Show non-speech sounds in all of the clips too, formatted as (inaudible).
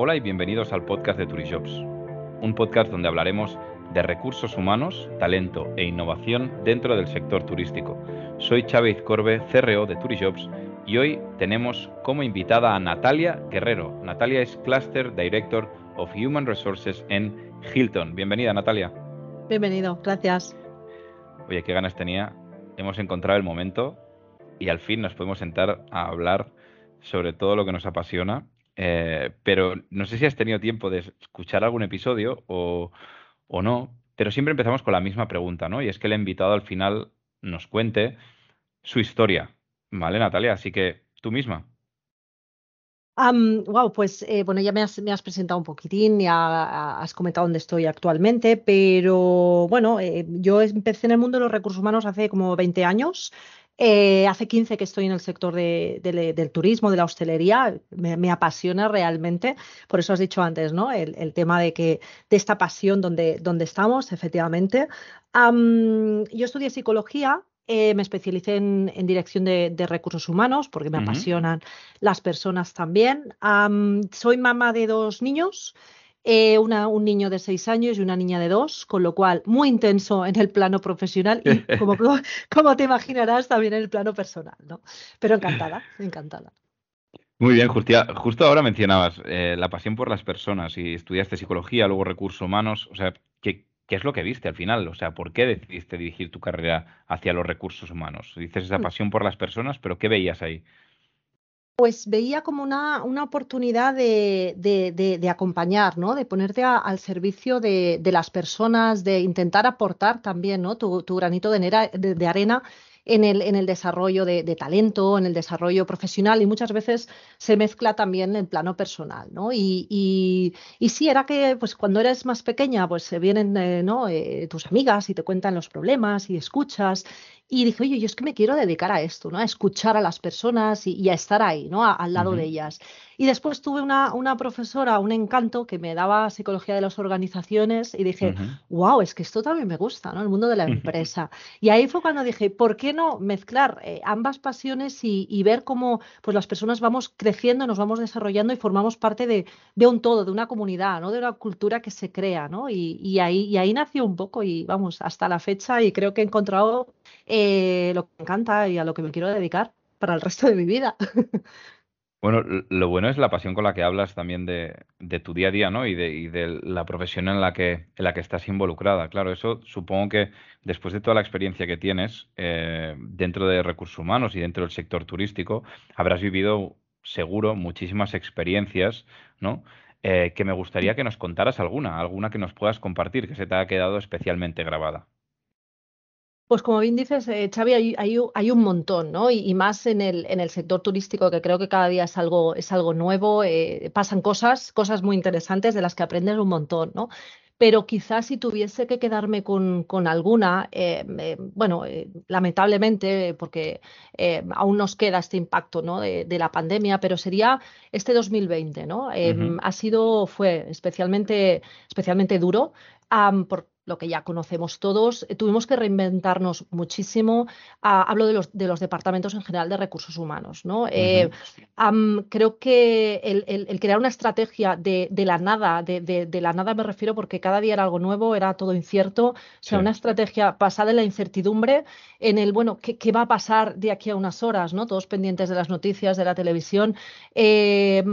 Hola y bienvenidos al podcast de Turijobs, un podcast donde hablaremos de recursos humanos, talento e innovación dentro del sector turístico. Soy Chávez Corbe, CRO de Turijobs, y hoy tenemos como invitada a Natalia Guerrero. Natalia es Cluster Director of Human Resources en Hilton. Bienvenida, Natalia. Bienvenido, gracias. Oye, qué ganas tenía. Hemos encontrado el momento y al fin nos podemos sentar a hablar sobre todo lo que nos apasiona eh, pero no sé si has tenido tiempo de escuchar algún episodio o, no, pero siempre empezamos con la misma pregunta, ¿no? Y es que el invitado al final nos cuente su historia, ¿vale, Natalia? Así que tú misma. wow, pues eh, bueno, ya me has, presentado un poquitín, ya has comentado dónde estoy actualmente, pero bueno, eh, yo empecé en el mundo de los recursos humanos hace como 20 años. Eh, hace 15 que estoy en el sector del turismo, de la hostelería, me, apasiona realmente, por eso has dicho antes, ¿no? El, tema de que de esta pasión donde, donde estamos, efectivamente. yo estudié psicología, eh, me especialicé en, dirección de, recursos humanos porque me apasionan las personas también. soy mamá de dos niños. Eh, un niño de seis años y una niña de dos, con lo cual muy intenso en el plano profesional y (laughs) como, como te imaginarás también en el plano personal, ¿no? Pero encantada, encantada. Muy bien, Justia. Justo ahora mencionabas eh, la pasión por las personas y estudiaste psicología, luego recursos humanos. O sea, ¿qué, ¿qué, es lo que viste al final? O sea, ¿por qué decidiste dirigir tu carrera hacia los recursos humanos? Dices esa mm. pasión por las personas, pero ¿qué veías ahí? Pues veía como una, una oportunidad de, de, acompañar, ¿no? De ponerte al servicio de, las personas, de intentar aportar también, ¿no? Tu, granito de, arena en el, en el desarrollo de, talento, en el desarrollo profesional y muchas veces se mezcla también el plano personal, ¿no? Y, y, sí, era que pues cuando eres más pequeña, pues se vienen eh, ¿no? Eh, tus amigas y te cuentan los problemas y escuchas y dije, oye, yo es que me quiero dedicar a esto, ¿no? A escuchar a las personas y, a estar ahí, ¿no? al lado de ellas. Y después tuve una, una, profesora, un encanto, que me daba psicología de las organizaciones y dije, wow, es que esto también me gusta, ¿no? El mundo de la empresa. Y ahí fue cuando dije, ¿por qué no mezclar eh, ambas pasiones y, ver cómo pues, las personas vamos creciendo, nos vamos desarrollando y formamos parte de, de, un todo, de una comunidad, ¿no? De una cultura que se crea, ¿no? Y, y, ahí, y ahí nació un poco y vamos, hasta la fecha y creo que he encontrado eh, lo que me encanta y a lo que me quiero dedicar para el resto de mi vida. (laughs) Bueno, lo bueno es la pasión con la que hablas también de, tu día a día, ¿no? Y de, la profesión en la que, en la que estás involucrada. Claro, eso supongo que después de toda la experiencia que tienes eh, dentro de recursos humanos y dentro del sector turístico, habrás vivido seguro muchísimas experiencias, ¿no? Eh, que me gustaría que nos contaras alguna, alguna que nos puedas compartir, que se te ha quedado especialmente grabada. Pues como bien dices, eh, Xavi, hay, un montón, ¿no? Y, más en el, en el sector turístico, que creo que cada día es algo, es algo nuevo, eh, pasan cosas, cosas muy interesantes de las que aprendes un montón, ¿no? Pero quizás si tuviese que quedarme con, alguna, eh, bueno, lamentablemente, porque aún nos queda este impacto ¿no? de, la pandemia, pero sería este 2020, ¿no? Ha sido, fue especialmente, especialmente duro por lo que ya conocemos todos. Eh, tuvimos que reinventarnos muchísimo. Ah, hablo de los, de los, departamentos en general de recursos humanos. ¿no? Eh, creo que el, crear una estrategia de, la nada, de, la nada me refiero porque cada día era algo nuevo, era todo incierto. O sea, una estrategia basada en la incertidumbre, en el, bueno, ¿qué, ¿qué, va a pasar de aquí a unas horas? ¿no? Todos pendientes de las noticias, de la televisión. Eh,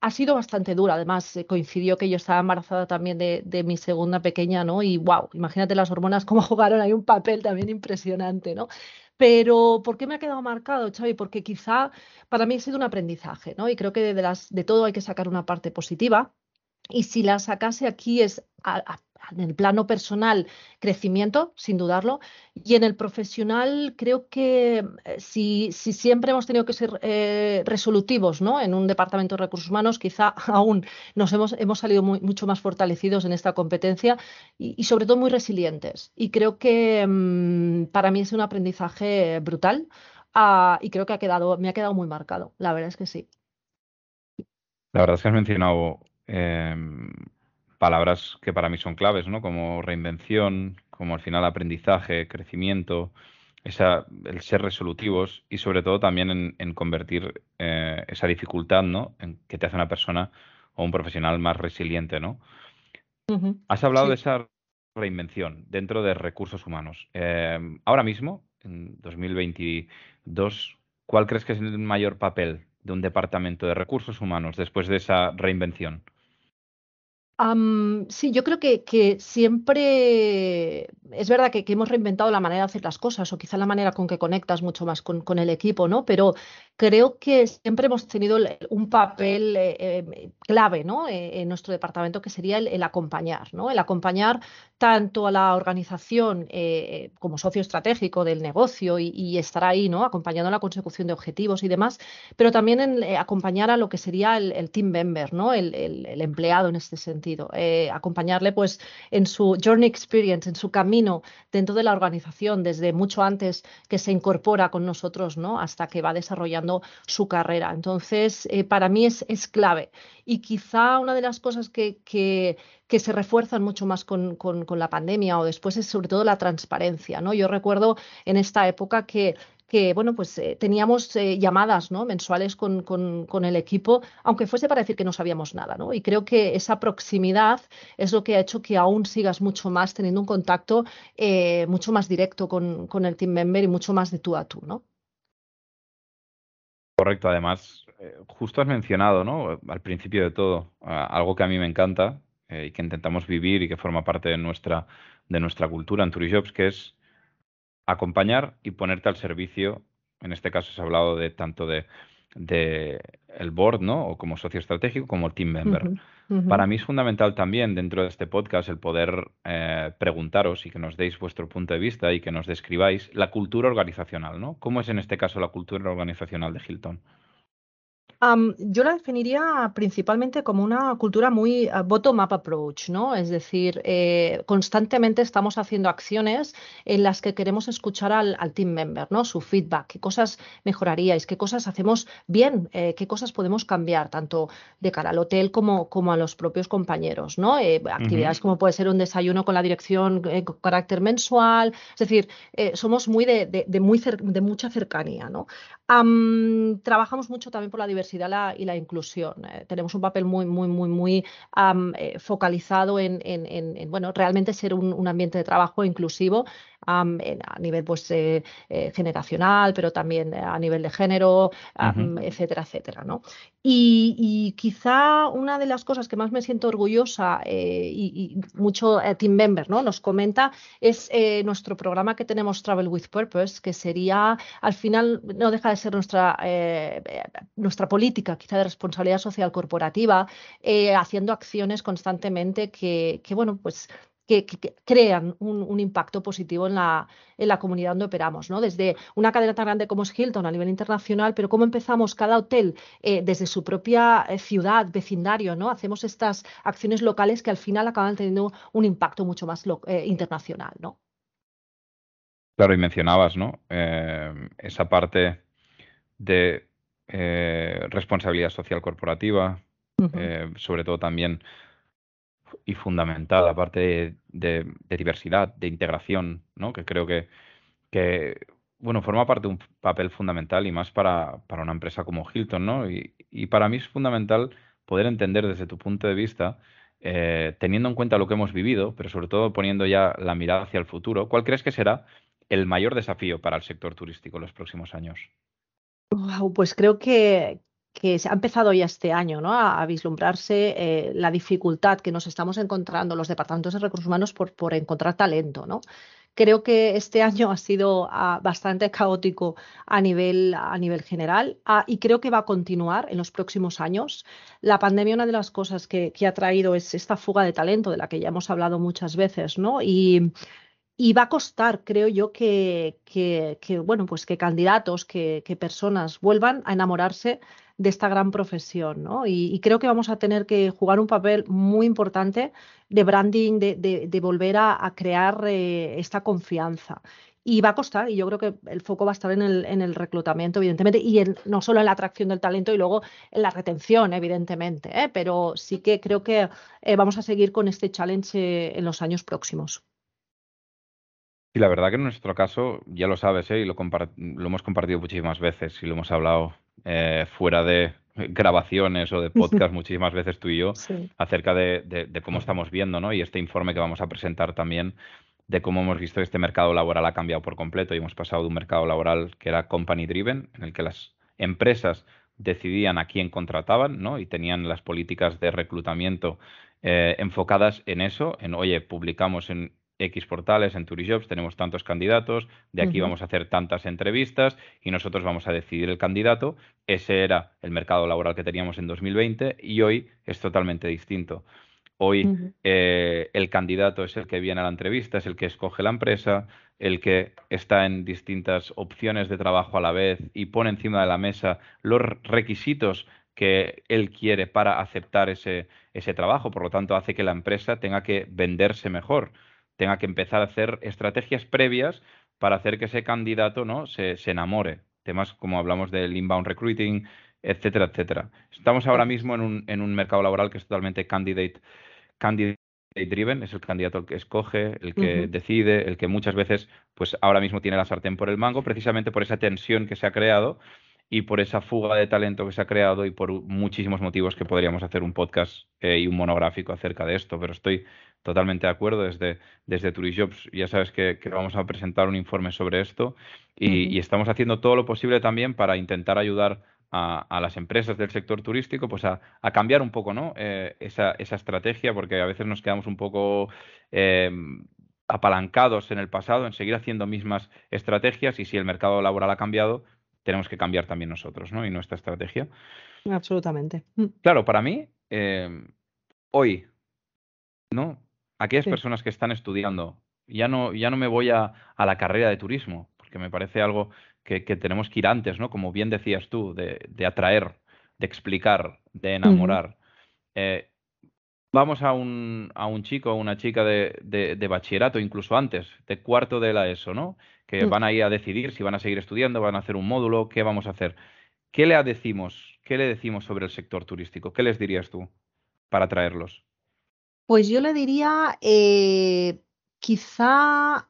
ha sido bastante dura. Además, eh, coincidió que yo estaba embarazada también de, mi segunda pequeña, ¿no? Y wow, imagínate las hormonas cómo (laughs) jugaron ahí un papel también impresionante, ¿no? Pero, ¿por qué me ha quedado marcado, Xavi? Porque quizá para mí ha sido un aprendizaje, ¿no? Y creo que de, todo hay que sacar una parte positiva. Y si la sacase aquí es en el plano personal, crecimiento, sin dudarlo, y en el profesional creo que eh, si, si siempre hemos tenido que ser eh, resolutivos ¿no? en un departamento de recursos humanos, quizá (laughs) aún nos hemos, hemos salido mucho más fortalecidos en esta competencia y, sobre todo muy resilientes. Y creo que mm, para mí es un aprendizaje brutal ah, y creo que ha quedado, me ha quedado muy marcado, la verdad es que sí. La verdad es que has mencionado em, palabras que para mí son claves, ¿no? Como reinvención, como al final aprendizaje, crecimiento, esa, el ser resolutivos y sobre todo también en, convertir eh, esa dificultad, ¿no? En que te hace una persona o un profesional más resiliente, ¿no? Has hablado de esa reinvención dentro de recursos humanos. Em, ahora mismo, en 2022, ¿cuál crees que es el mayor papel de un departamento de recursos humanos después de esa reinvención? Sí, yo creo que, siempre es verdad que, hemos reinventado la manera de hacer las cosas o quizá la manera con que conectas mucho más con, el equipo, ¿no? Pero creo que siempre hemos tenido un papel eh, eh, clave ¿no? Eh, en nuestro departamento que sería el, acompañar, ¿no? el acompañar tanto a la organización como socio estratégico del negocio y, estar ahí ¿no? acompañando la consecución de objetivos y demás, pero también en, acompañar a lo que sería el, team member, ¿no? el, empleado en este sentido, acompañarle pues en su journey experience, en su camino dentro de la organización desde mucho antes que se incorpora con nosotros ¿no? hasta que va desarrollando su carrera. Entonces, eh, para mí es, es, clave. Y quizá una de las cosas que, que, se refuerzan mucho más con, con, la pandemia o después es sobre todo la transparencia. ¿no? Yo recuerdo en esta época que que bueno, pues eh, teníamos eh, llamadas ¿no? mensuales con, con, el equipo, aunque fuese para decir que no sabíamos nada. ¿no? Y creo que esa proximidad es lo que ha hecho que aún sigas mucho más teniendo un contacto mucho más directo con, con, el team member y mucho más de tú a tú. ¿no? Correcto, además, eh, justo has mencionado, ¿no? Al principio de todo, algo que a mí me encanta eh, y que intentamos vivir y que forma parte de nuestra, de nuestra cultura en Turijobs, que es acompañar y ponerte al servicio. En este caso has hablado de tanto de de el board, ¿no? O como socio estratégico, como team member. Para mí es fundamental también dentro de este podcast el poder eh, preguntaros y que nos deis vuestro punto de vista y que nos describáis la cultura organizacional, ¿no? ¿Cómo es en este caso la cultura organizacional de Hilton? Yo la definiría principalmente como una cultura muy eh, bottom-up approach, ¿no? Es decir, eh, constantemente estamos haciendo acciones en las que queremos escuchar al, team member, ¿no? Su feedback, qué cosas mejoraríais, qué cosas hacemos bien, eh, qué cosas podemos cambiar, tanto de cara al hotel como, como a los propios compañeros, ¿no? actividades como puede ser un desayuno con la dirección con carácter mensual, es decir, somos muy de, muy de mucha cercanía, ¿no? Trabajamos mucho también por la diversidad y la inclusión. Eh, tenemos un papel muy, muy, muy, muy eh, focalizado en, bueno, realmente ser un, ambiente de trabajo inclusivo a nivel pues, eh, generacional, pero también a nivel de género, etcétera, etcétera. ¿no? Y, quizá una de las cosas que más me siento orgullosa y, mucho team member ¿no? nos comenta es nuestro programa que tenemos Travel with Purpose, que sería, al final, no deja de ser nuestra, nuestra política, quizá de responsabilidad social corporativa, eh, haciendo acciones constantemente que, bueno, pues que, crean un, impacto positivo en la, en la, comunidad donde operamos, ¿no? Desde una cadena tan grande como es Hilton a nivel internacional, pero cómo empezamos cada hotel eh, desde su propia eh, ciudad, vecindario, ¿no? Hacemos estas acciones locales que al final acaban teniendo un impacto mucho más internacional, ¿no? Claro, y mencionabas, ¿no? esa parte de eh, responsabilidad social corporativa, eh, sobre todo también y fundamental, la parte de, diversidad, de integración, ¿no? que creo que, bueno, forma parte de un papel fundamental y más para, para una empresa como Hilton. ¿no? Y, para mí es fundamental poder entender desde tu punto de vista, eh, teniendo en cuenta lo que hemos vivido, pero sobre todo poniendo ya la mirada hacia el futuro, ¿cuál crees que será el mayor desafío para el sector turístico en los próximos años? pues creo que, se ha empezado ya este año ¿no? a, vislumbrarse eh, la dificultad que nos estamos encontrando los departamentos de recursos humanos por, por encontrar talento. ¿no? Creo que este (laughs) año ha sido ah, bastante caótico a nivel, a nivel general ah, y creo que va a continuar en los próximos años. La pandemia, una de las cosas que, que, ha traído es esta fuga de talento de la que ya hemos hablado muchas veces, ¿no? Y y va a costar, creo yo, que, que, bueno, pues que candidatos, que, que, personas vuelvan a enamorarse de esta gran profesión, ¿no? Y, creo que vamos a tener que jugar un papel muy importante de branding, de, volver a, crear eh, esta confianza. Y va a costar, y yo creo que el foco va a estar en el, en el reclutamiento, evidentemente, y no solo en la atracción del talento y luego en la retención, evidentemente, ¿eh? pero sí que creo que eh, vamos a seguir con este challenge en los años próximos. Y la verdad que en nuestro caso, ya lo sabes, ¿eh? y lo, lo hemos compartido muchísimas veces y lo hemos hablado eh, fuera de, grabaciones o de podcast muchísimas veces tú y yo acerca de, cómo estamos viendo, ¿no? Y este informe que vamos a presentar también de cómo hemos visto que este mercado laboral ha cambiado por completo y hemos pasado de un mercado laboral que era company driven, en el que las empresas decidían a quién contrataban, ¿no? Y tenían las políticas de reclutamiento eh, enfocadas en eso, en, oye, publicamos en X portales, en Turijobs, tenemos tantos candidatos, de aquí vamos a hacer tantas entrevistas y nosotros vamos a decidir el candidato. Ese era el mercado laboral que teníamos en 2020 y hoy es totalmente distinto. Hoy eh, el candidato es el que viene a la entrevista, es el que escoge la empresa, el que está en distintas opciones de trabajo a la vez y pone encima de la mesa los requisitos que él quiere para aceptar ese, ese trabajo. Por lo tanto, hace que la empresa tenga que venderse mejor tenga que empezar a hacer estrategias previas para hacer que ese candidato ¿no? se, enamore. Temas como hablamos del inbound recruiting, etcétera, etcétera. Estamos ahora mismo en un, en un mercado laboral que es totalmente candidate, candidate driven, es el candidato el que escoge, el que decide, el que muchas veces, pues ahora mismo tiene la sartén por el mango, precisamente por esa tensión que se ha creado y por esa fuga de talento que se ha creado y por muchísimos motivos que podríamos hacer un podcast eh, y un monográfico acerca de esto, pero estoy totalmente de acuerdo desde, desde Turijobs. Ya sabes que, vamos a presentar un informe sobre esto y, estamos haciendo todo lo posible también para intentar ayudar a, las empresas del sector turístico pues a, cambiar un poco ¿no? Eh, esa, esa, estrategia porque a veces nos quedamos un poco... Eh, apalancados en el pasado en seguir haciendo mismas estrategias y si el mercado laboral ha cambiado, tenemos que cambiar también nosotros, ¿no? Y nuestra estrategia. Absolutamente. Claro, para mí, em, hoy, ¿no? Aquellas personas que están estudiando, ya no, ya no me voy a, la carrera de turismo, porque me parece algo que, tenemos que ir antes, ¿no? Como bien decías tú, de, atraer, de explicar, de enamorar. Eh, vamos a un, a un chico o una chica de, de, bachillerato, incluso antes, de cuarto de la ESO, ¿no? que mm. van a ir a decidir si van a seguir estudiando, van a hacer un módulo, qué vamos a hacer. ¿Qué le decimos? ¿Qué le decimos sobre el sector turístico? ¿Qué les dirías tú para traerlos? Pues yo le diría, eh, quizá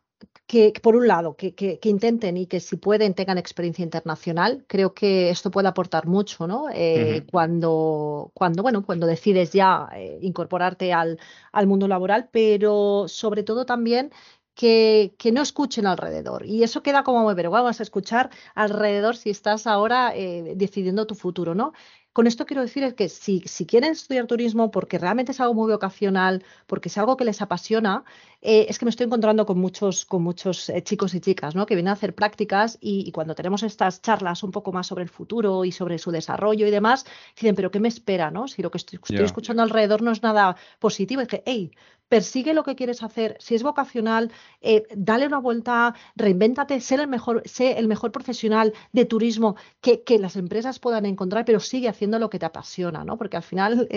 que, por un lado, que, intenten y que si pueden tengan experiencia internacional. Creo que esto puede aportar mucho, ¿no? Eh, cuando, cuando, bueno, cuando decides ya eh, incorporarte al, al, mundo laboral, pero sobre todo también que, no escuchen alrededor. Y eso queda como, pero vamos a escuchar alrededor si estás ahora eh, decidiendo tu futuro, ¿no? Con esto quiero decir que si, si, quieren estudiar turismo porque realmente es algo muy vocacional, porque es algo que les apasiona, eh, es que me estoy encontrando con muchos, con muchos eh, chicos y chicas ¿no? que vienen a hacer prácticas y, cuando tenemos estas charlas un poco más sobre el futuro y sobre su desarrollo y demás, dicen, pero ¿qué me espera? ¿no? Si lo que estoy, escuchando alrededor no es nada positivo, es que, hey, persigue lo que quieres hacer, si es vocacional, eh, dale una vuelta, reinvéntate, sé el mejor, sé el mejor profesional de turismo que, que, las empresas puedan encontrar, pero sigue haciendo lo que te apasiona, ¿no? Porque al final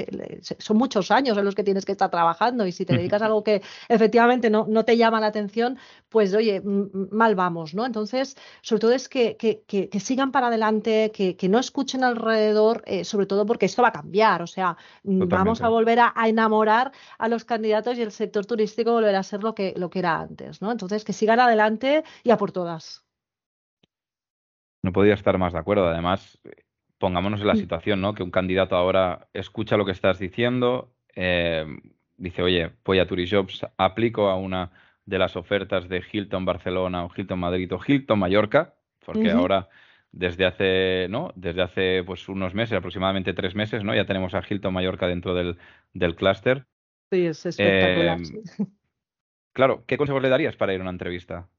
son muchos años en los que tienes que estar trabajando y si te dedicas a algo que efectivamente no, no te llama la atención, pues oye, mal vamos, ¿no? Entonces, sobre todo es que, que, sigan para adelante, que, no escuchen alrededor, eh, sobre todo porque esto va a cambiar, o sea, vamos a volver a, enamorar a los candidatos y el sector turístico volverá a ser lo que, lo que era antes, ¿no? Entonces, que sigan adelante y a por todas. No podía estar más de acuerdo. Además, pongámonos en la mm. situación, ¿no? Que un candidato ahora escucha lo que estás diciendo, eh, dice, oye, voy a Turijobs, aplico a una de las ofertas de Hilton Barcelona o Hilton Madrid o Hilton Mallorca, porque ahora desde hace, ¿no? Desde hace pues unos meses, aproximadamente tres meses, ¿no? Ya tenemos a Hilton Mallorca dentro del, del clúster. Sí, es espectacular. Em, (laughs) claro, ¿qué consejos le darías para ir a una entrevista?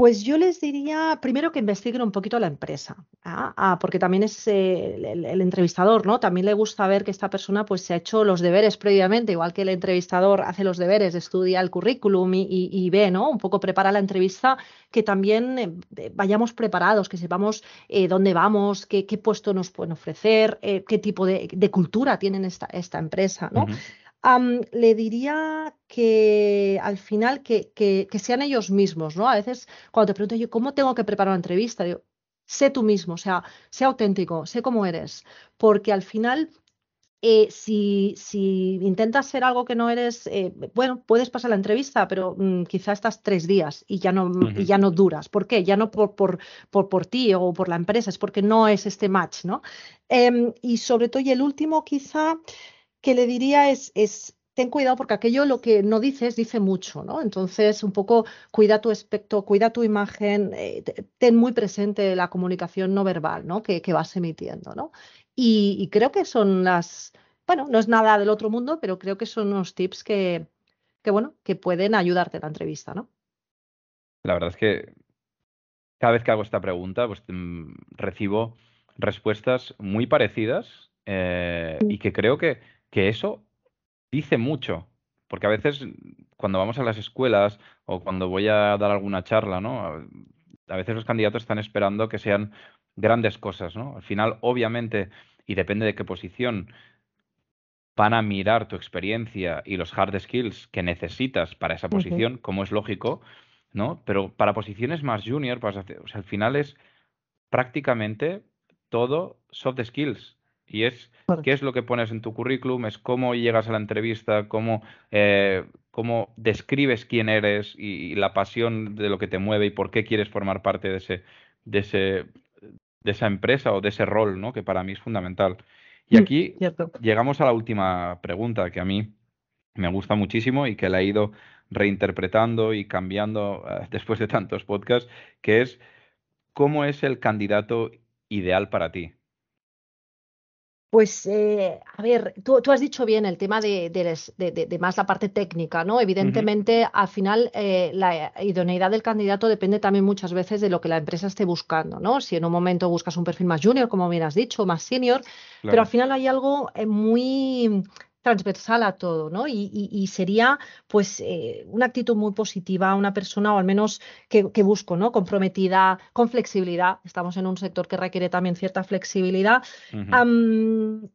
Pues yo les diría primero que investiguen un poquito la empresa, ¿ah? Ah, porque también es eh, el, entrevistador, ¿no? También le gusta ver que esta persona pues se ha hecho los deberes previamente, igual que el entrevistador hace los deberes, estudia el currículum y, ve, ¿no? Un poco prepara la entrevista, que también eh, vayamos preparados, que sepamos eh, dónde vamos, qué, puesto nos pueden ofrecer, qué tipo de, cultura tienen esta, esta empresa, ¿no? Le diría que al final que, que, sean ellos mismos, ¿no? A veces cuando te pregunto yo, ¿cómo tengo que preparar una entrevista? Digo, sé tú mismo, o sea, sé auténtico, sé cómo eres, porque al final eh, si, si, intentas ser algo que no eres, eh, bueno, puedes pasar la entrevista, pero mm, quizá estás tres días y ya no, y ya no duras. ¿Por qué? Ya no por, por, por, por, ti o por la empresa, es porque no es este match, ¿no? Em, y sobre todo, y el último quizá que le diría es, es ten cuidado porque aquello lo que no dices dice mucho, ¿no? Entonces, un poco cuida tu aspecto, cuida tu imagen, eh, ten muy presente la comunicación no verbal, ¿no? Que, que vas emitiendo, ¿no? Y, creo que son las, bueno, no es nada del otro mundo, pero creo que son unos tips que, que, bueno, que pueden ayudarte en la entrevista, ¿no? La verdad es que cada vez que hago esta pregunta, pues mm, recibo respuestas muy parecidas eh, y que creo que, que eso dice mucho. Porque a veces cuando vamos a las escuelas o cuando voy a dar alguna charla, ¿no? A veces los candidatos están esperando que sean grandes cosas, ¿no? Al final, obviamente, y depende de qué posición, van a mirar tu experiencia y los hard skills que necesitas para esa posición, como es lógico, ¿no? Pero para posiciones más junior, o sea, al final es prácticamente todo soft skills. Y es qué es lo que pones en tu currículum, es cómo llegas a la entrevista, cómo, eh, cómo describes quién eres y, la pasión de lo que te mueve y por qué quieres formar parte de ese, de ese de esa empresa o de ese rol, ¿no? Que para mí es fundamental. Y mm, aquí llegamos a la última pregunta que a mí me gusta muchísimo y que la he ido reinterpretando y cambiando eh, (laughs) después de tantos podcasts, que es ¿cómo es el candidato ideal para ti? Pues, eh, a ver, tú, has dicho bien el tema de, de, más la parte técnica, ¿no? Evidentemente, al final, eh, la idoneidad del candidato depende también muchas veces de lo que la empresa esté buscando, ¿no? Si en un momento buscas un perfil más junior, como bien has dicho, más senior, pero al final hay algo eh, muy transversal a todo, ¿no? Y, sería, pues, eh, una actitud muy positiva, una persona, o al menos que, busco, ¿no? Comprometida, con flexibilidad. Estamos en un sector que requiere también cierta flexibilidad.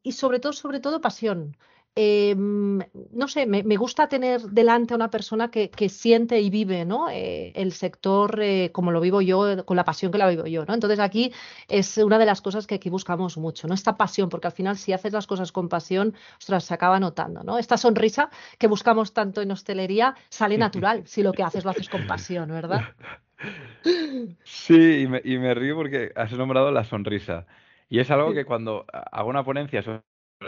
y sobre todo, sobre todo, pasión. Em, no sé, me, gusta tener delante a una persona que, siente y vive ¿no? Eh, el sector eh, como lo vivo yo, con la pasión que la vivo yo. ¿no? Entonces aquí es una de las cosas que aquí buscamos mucho, ¿no? esta pasión, porque al final si haces las cosas con pasión, ostras, se acaba notando. ¿no? Esta sonrisa que buscamos tanto en hostelería sale natural si lo que haces lo haces con pasión, ¿verdad? Sí, y me, y me río porque has nombrado la sonrisa. Y es algo que cuando hago una ponencia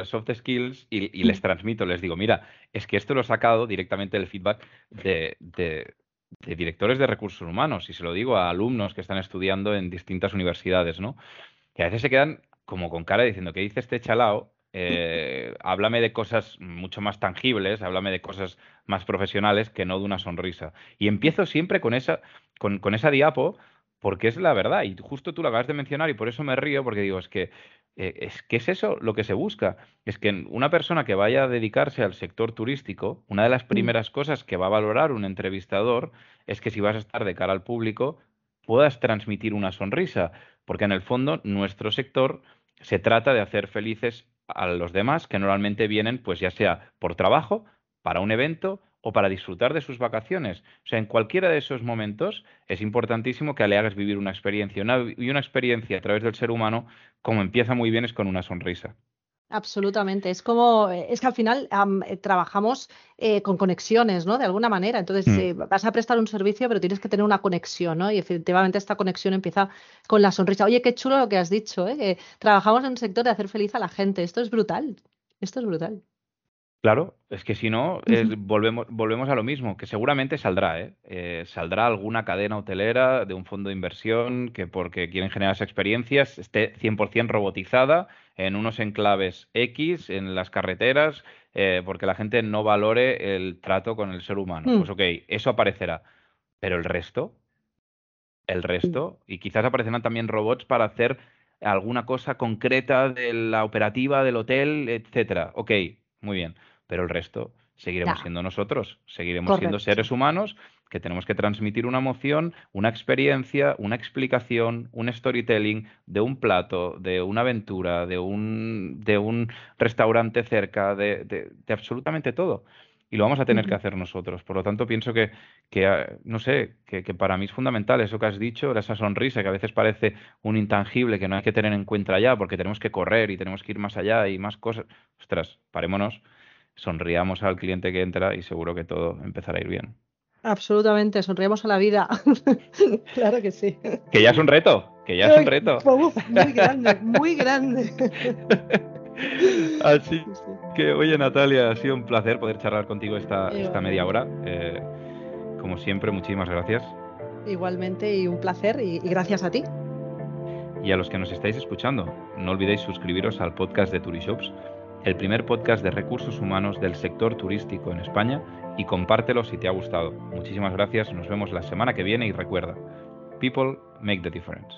soft skills y, les transmito, les digo, mira, es que esto lo he sacado directamente del feedback de, directores de recursos humanos y se lo digo a alumnos que están estudiando en distintas universidades, ¿no? Que a veces se quedan como con cara diciendo, ¿qué dice este chalao? Eh, (laughs) háblame de cosas mucho más tangibles, háblame de cosas más profesionales que no de una sonrisa. Y empiezo siempre con esa, con, con esa diapo porque es la verdad. Y justo tú lo acabas de mencionar y por eso me río, porque digo, es que eh, es que es eso lo que se busca. Es que una persona que vaya a dedicarse al sector turístico, una de las mm. primeras cosas que va a valorar un entrevistador es que si vas a estar de cara al público, puedas transmitir una sonrisa, porque en el fondo nuestro sector se trata de hacer felices a los demás que normalmente vienen, pues ya sea por trabajo, para un evento o para disfrutar de sus vacaciones. O sea, en cualquiera de esos momentos es importantísimo que le hagas vivir una experiencia. y una experiencia a través del ser humano, como empieza muy bien, es con una sonrisa. Absolutamente. Es como, es que al final eh, trabajamos eh, con conexiones, ¿no? De alguna manera. Entonces, mm. eh, vas a prestar un servicio, pero tienes que tener una conexión, ¿no? Y efectivamente esta conexión empieza con la sonrisa. Oye, qué chulo lo que has dicho, ¿eh? trabajamos en un sector de hacer feliz a la gente. Esto es brutal. Esto es brutal. Claro, es que si no, volvemos, volvemos a lo mismo, que seguramente saldrá, ¿eh? ¿eh? Saldrá alguna cadena hotelera de un fondo de inversión que porque quieren generar esas experiencias esté 100% robotizada en unos enclaves X, en las carreteras, eh, porque la gente no valore el trato con el ser humano. Mm. Pues ok, eso aparecerá. Pero el resto, el resto, y quizás aparecerán también robots para hacer alguna cosa concreta de la operativa del hotel, etcétera. Ok, muy bien, pero el resto seguiremos siendo nosotros, seguiremos siendo seres humanos que tenemos que transmitir una emoción, una experiencia, una explicación, un storytelling de un plato, de una aventura, de un, de un restaurante cerca, de, de, absolutamente todo. y lo vamos a tener que hacer nosotros. Por lo tanto, pienso que, que ah, no sé, que, que, para mí es fundamental eso que has dicho, esa sonrisa que a veces parece un intangible que no hay que tener en cuenta ya porque tenemos que correr y tenemos que ir más allá y más cosas. Ostras, parémonos, sonriamos al cliente que entra y seguro que todo empezará a ir bien. Absolutamente, sonriamos a la vida. (laughs) claro que sí. Que ya es un reto, que ya es un reto. muy grande, muy grande. (laughs) Así que, oye Natalia, ha sido un placer poder charlar contigo esta, esta media hora. Eh, como siempre, muchísimas gracias. Igualmente y un placer y, y gracias a ti. Y a los que nos estáis escuchando, no olvidéis suscribiros al podcast de Turishops, el primer podcast de recursos humanos del sector turístico en España y compártelo si te ha gustado. Muchísimas gracias, nos vemos la semana que viene y recuerda, people make the difference.